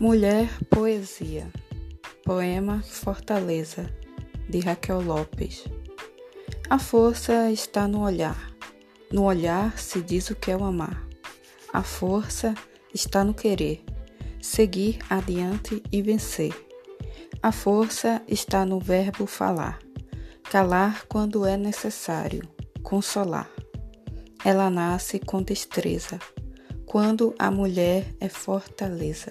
Mulher Poesia Poema Fortaleza de Raquel Lopes A força está no olhar. No olhar se diz o que é o amar. A força está no querer, seguir adiante e vencer. A força está no verbo falar, calar quando é necessário, consolar. Ela nasce com destreza, quando a mulher é fortaleza.